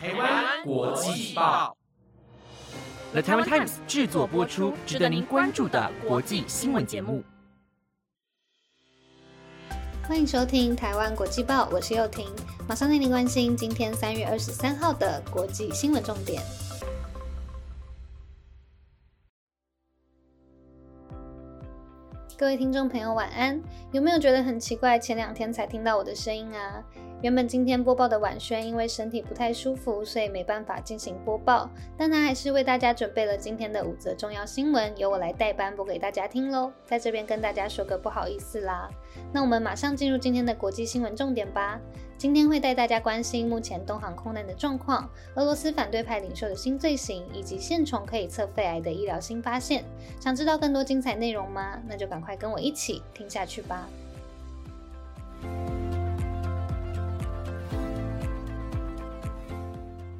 台湾国际报，The Taiwan Times 制作播出，值得您关注的国际新闻节目。欢迎收听台湾国际报，我是幼婷，马上带您关心今天三月二十三号的国际新闻重点。各位听众朋友，晚安！有没有觉得很奇怪？前两天才听到我的声音啊？原本今天播报的婉萱因为身体不太舒服，所以没办法进行播报，但他还是为大家准备了今天的五则重要新闻，由我来代班播给大家听喽。在这边跟大家说个不好意思啦。那我们马上进入今天的国际新闻重点吧。今天会带大家关心目前东航空难的状况，俄罗斯反对派领袖的新罪行，以及线虫可以测肺癌的医疗新发现。想知道更多精彩内容吗？那就赶快跟我一起听下去吧。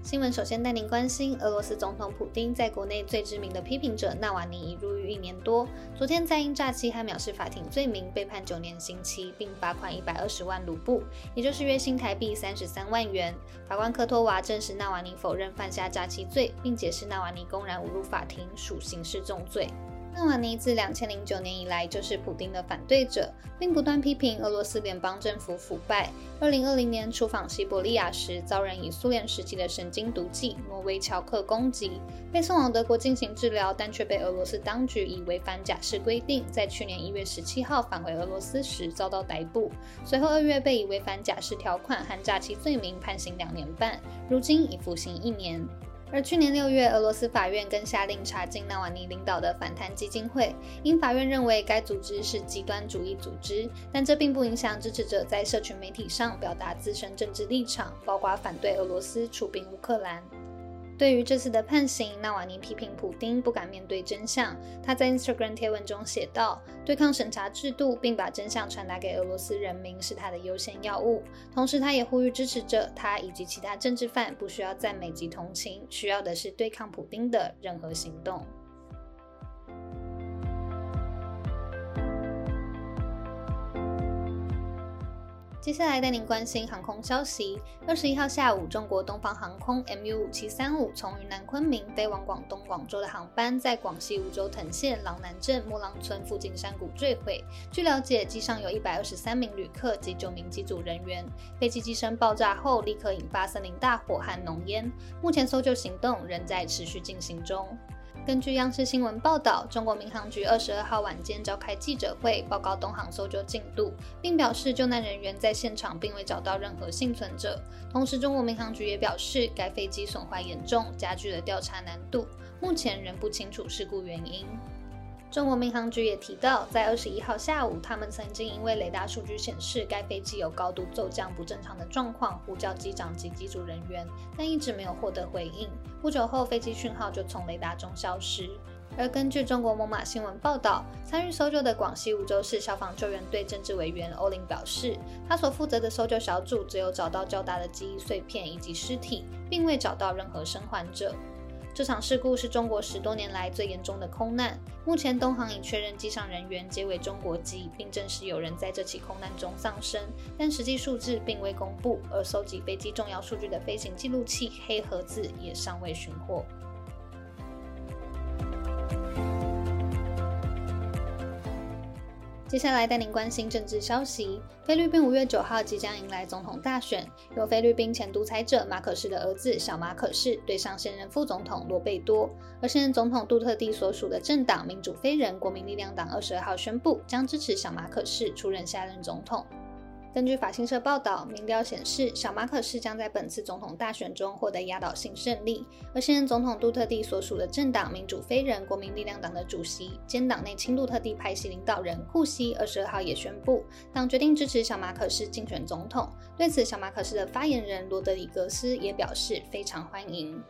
新闻首先带您关心，俄罗斯总统普京在国内最知名的批评者纳瓦尼已入狱一年多。昨天在因诈欺和藐视法庭罪名被判九年刑期，并罚款一百二十万卢布，也就是月薪台币三十三万元。法官科托娃证实纳瓦尼否认犯下诈欺罪，并解释纳瓦尼公然侮辱法庭属刑事重罪。纳瓦尼自两千零九年以来就是普丁的反对者，并不断批评俄罗斯联邦政府腐败。二零二零年出访西伯利亚时，遭人以苏联时期的神经毒剂诺维乔克攻击，被送往德国进行治疗，但却被俄罗斯当局以违反假释规定，在去年一月十七号返回俄罗斯时遭到逮捕。随后二月被以违反假释条款和诈欺罪名判刑两年半，如今已服刑一年。而去年六月，俄罗斯法院更下令查禁纳瓦尼领导的反贪基金会，因法院认为该组织是极端主义组织，但这并不影响支持者在社群媒体上表达自身政治立场，包括反对俄罗斯出兵乌克兰。对于这次的判刑，纳瓦尼批评普丁不敢面对真相。他在 Instagram 贴文中写道：“对抗审查制度，并把真相传达给俄罗斯人民是他的优先要务。”同时，他也呼吁支持者他以及其他政治犯不需要赞美及同情，需要的是对抗普丁的任何行动。接下来带您关心航空消息。二十一号下午，中国东方航空 MU 五七三五从云南昆明飞往广东广州的航班，在广西梧州藤县郎南镇莫浪村附近山谷坠毁。据了解，机上有一百二十三名旅客及九名机组人员。飞机机身爆炸后，立刻引发森林大火和浓烟。目前搜救行动仍在持续进行中。根据央视新闻报道，中国民航局二十二号晚间召开记者会，报告东航搜救进度，并表示救难人员在现场并未找到任何幸存者。同时，中国民航局也表示，该飞机损坏严重，加剧了调查难度，目前仍不清楚事故原因。中国民航局也提到，在二十一号下午，他们曾经因为雷达数据显示该飞机有高度骤降不正常的状况，呼叫机长及机组人员，但一直没有获得回应。不久后，飞机讯号就从雷达中消失。而根据中国猛犸新闻报道，参与搜救的广西梧州市消防救援队政治委员欧林表示，他所负责的搜救小组只有找到较大的记忆碎片以及尸体，并未找到任何生还者。这场事故是中国十多年来最严重的空难。目前，东航已确认机上人员皆为中国籍，并证实有人在这起空难中丧生，但实际数字并未公布。而收集飞机重要数据的飞行记录器“黑盒子”也尚未寻获。接下来带您关心政治消息。菲律宾五月九号即将迎来总统大选，由菲律宾前独裁者马可仕的儿子小马可仕对上现任副总统罗贝多。而现任总统杜特地所属的政党民主非人国民力量党二十二号宣布，将支持小马可仕出任下任总统。根据法新社报道，民调显示，小马可士将在本次总统大选中获得压倒性胜利。而现任总统杜特地所属的政党民主非人国民力量党的主席兼党内亲杜特地派系领导人库西二十二号也宣布，党决定支持小马可士竞选总统。对此，小马可士的发言人罗德里格斯也表示非常欢迎。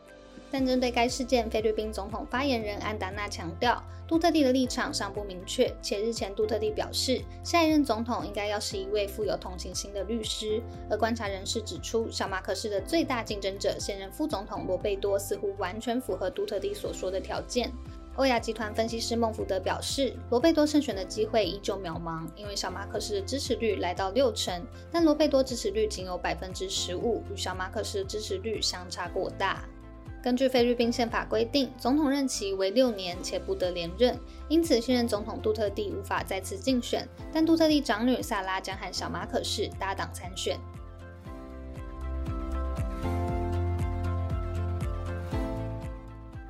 但针对该事件，菲律宾总统发言人安达纳强调，杜特地的立场尚不明确，且日前杜特地表示，下一任总统应该要是一位富有同情心的律师。而观察人士指出，小马可士的最大竞争者现任副总统罗贝多似乎完全符合杜特地所说的条件。欧亚集团分析师孟福德表示，罗贝多胜选的机会依旧渺茫，因为小马可斯的支持率来到六成，但罗贝多支持率仅有百分之十五，与小马可斯的支持率相差过大。根据菲律宾宪法规定，总统任期为六年且不得连任，因此现任总统杜特地无法再次竞选，但杜特地长女萨拉将和小马可士搭档参选。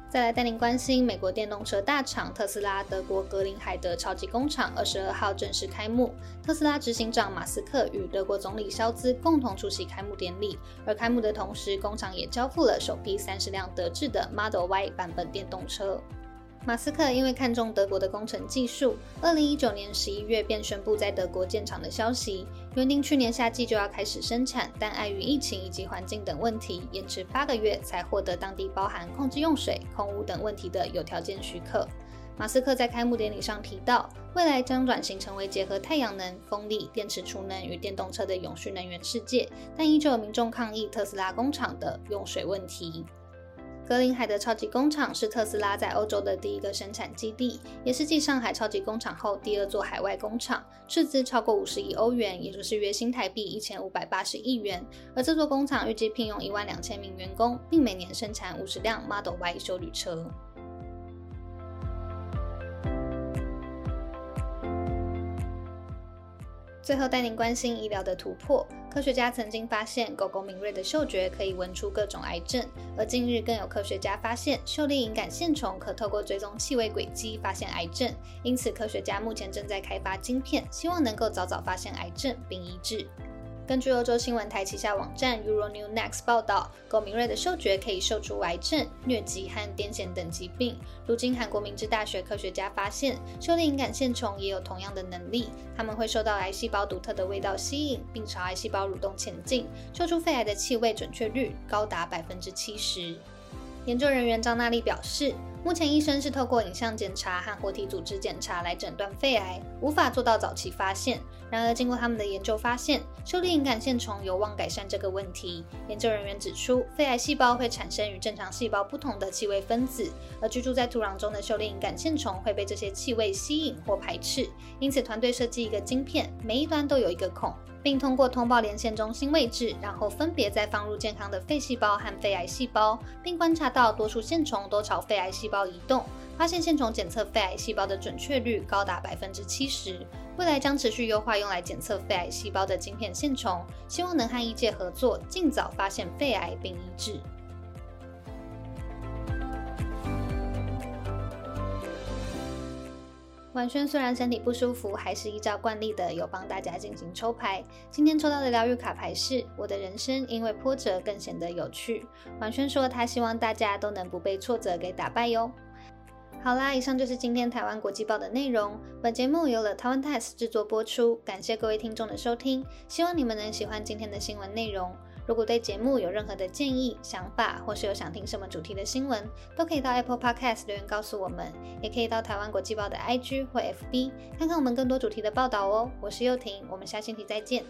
再来带您关心美国电动车大厂特斯拉德国格林海德超级工厂二十二号正式开幕，特斯拉执行长马斯克与德国总理肖兹共同出席开幕典礼。而开幕的同时，工厂也交付了首批三十辆德制的 Model Y 版本电动车。马斯克因为看中德国的工程技术，二零一九年十一月便宣布在德国建厂的消息，原定去年夏季就要开始生产，但碍于疫情以及环境等问题，延迟八个月才获得当地包含控制用水、空污等问题的有条件许可。马斯克在开幕典礼上提到，未来将转型成为结合太阳能、风力、电池储能与电动车的永续能源世界，但依旧有民众抗议特斯拉工厂的用水问题。格林海的超级工厂是特斯拉在欧洲的第一个生产基地，也是继上海超级工厂后第二座海外工厂，斥资超过五十亿欧元，也就是约新台币一千五百八十亿元。而这座工厂预计聘用一万两千名员工，并每年生产五十辆 Model Y 修旅车。最后带您关心医疗的突破。科学家曾经发现，狗狗敏锐的嗅觉可以闻出各种癌症，而近日更有科学家发现，秀丽隐杆线虫可透过追踪气味轨迹发现癌症。因此，科学家目前正在开发晶片，希望能够早早发现癌症并医治。根据欧洲新闻台旗下网站 Euronews Next 报道，狗敏锐的嗅觉可以嗅出癌症、疟疾和癫痫等疾病。如今，韩国明治大学科学家发现，狩猎隐杆线虫也有同样的能力，它们会受到癌细胞独特的味道吸引，并朝癌细胞蠕动前进，嗅出肺癌的气味准确率高达百分之七十。研究人员张娜丽表示，目前医生是透过影像检查和活体组织检查来诊断肺癌，无法做到早期发现。然而，经过他们的研究发现，狩猎隐杆线虫有望改善这个问题。研究人员指出，肺癌细胞会产生与正常细胞不同的气味分子，而居住在土壤中的狩猎隐杆线虫会被这些气味吸引或排斥。因此，团队设计一个晶片，每一端都有一个孔。并通过通报连线中心位置，然后分别再放入健康的肺细胞和肺癌细胞，并观察到多数线虫都朝肺癌细包移动，发现线虫检测肺癌细胞的准确率高达百分之七十。未来将持续优化用来检测肺癌细胞的晶片线虫，希望能和医界合作，尽早发现肺癌并医治。婉萱虽然身体不舒服，还是依照惯例的有帮大家进行抽牌。今天抽到的疗愈卡牌是“我的人生因为波折更显得有趣”。婉萱说她希望大家都能不被挫折给打败哟。好啦，以上就是今天台湾国际报的内容。本节目由了台湾 TIMES 制作播出，感谢各位听众的收听，希望你们能喜欢今天的新闻内容。如果对节目有任何的建议、想法，或是有想听什么主题的新闻，都可以到 Apple Podcast 留言告诉我们，也可以到台湾国际报的 IG 或 FB 看看我们更多主题的报道哦。我是幼婷，我们下星期再见。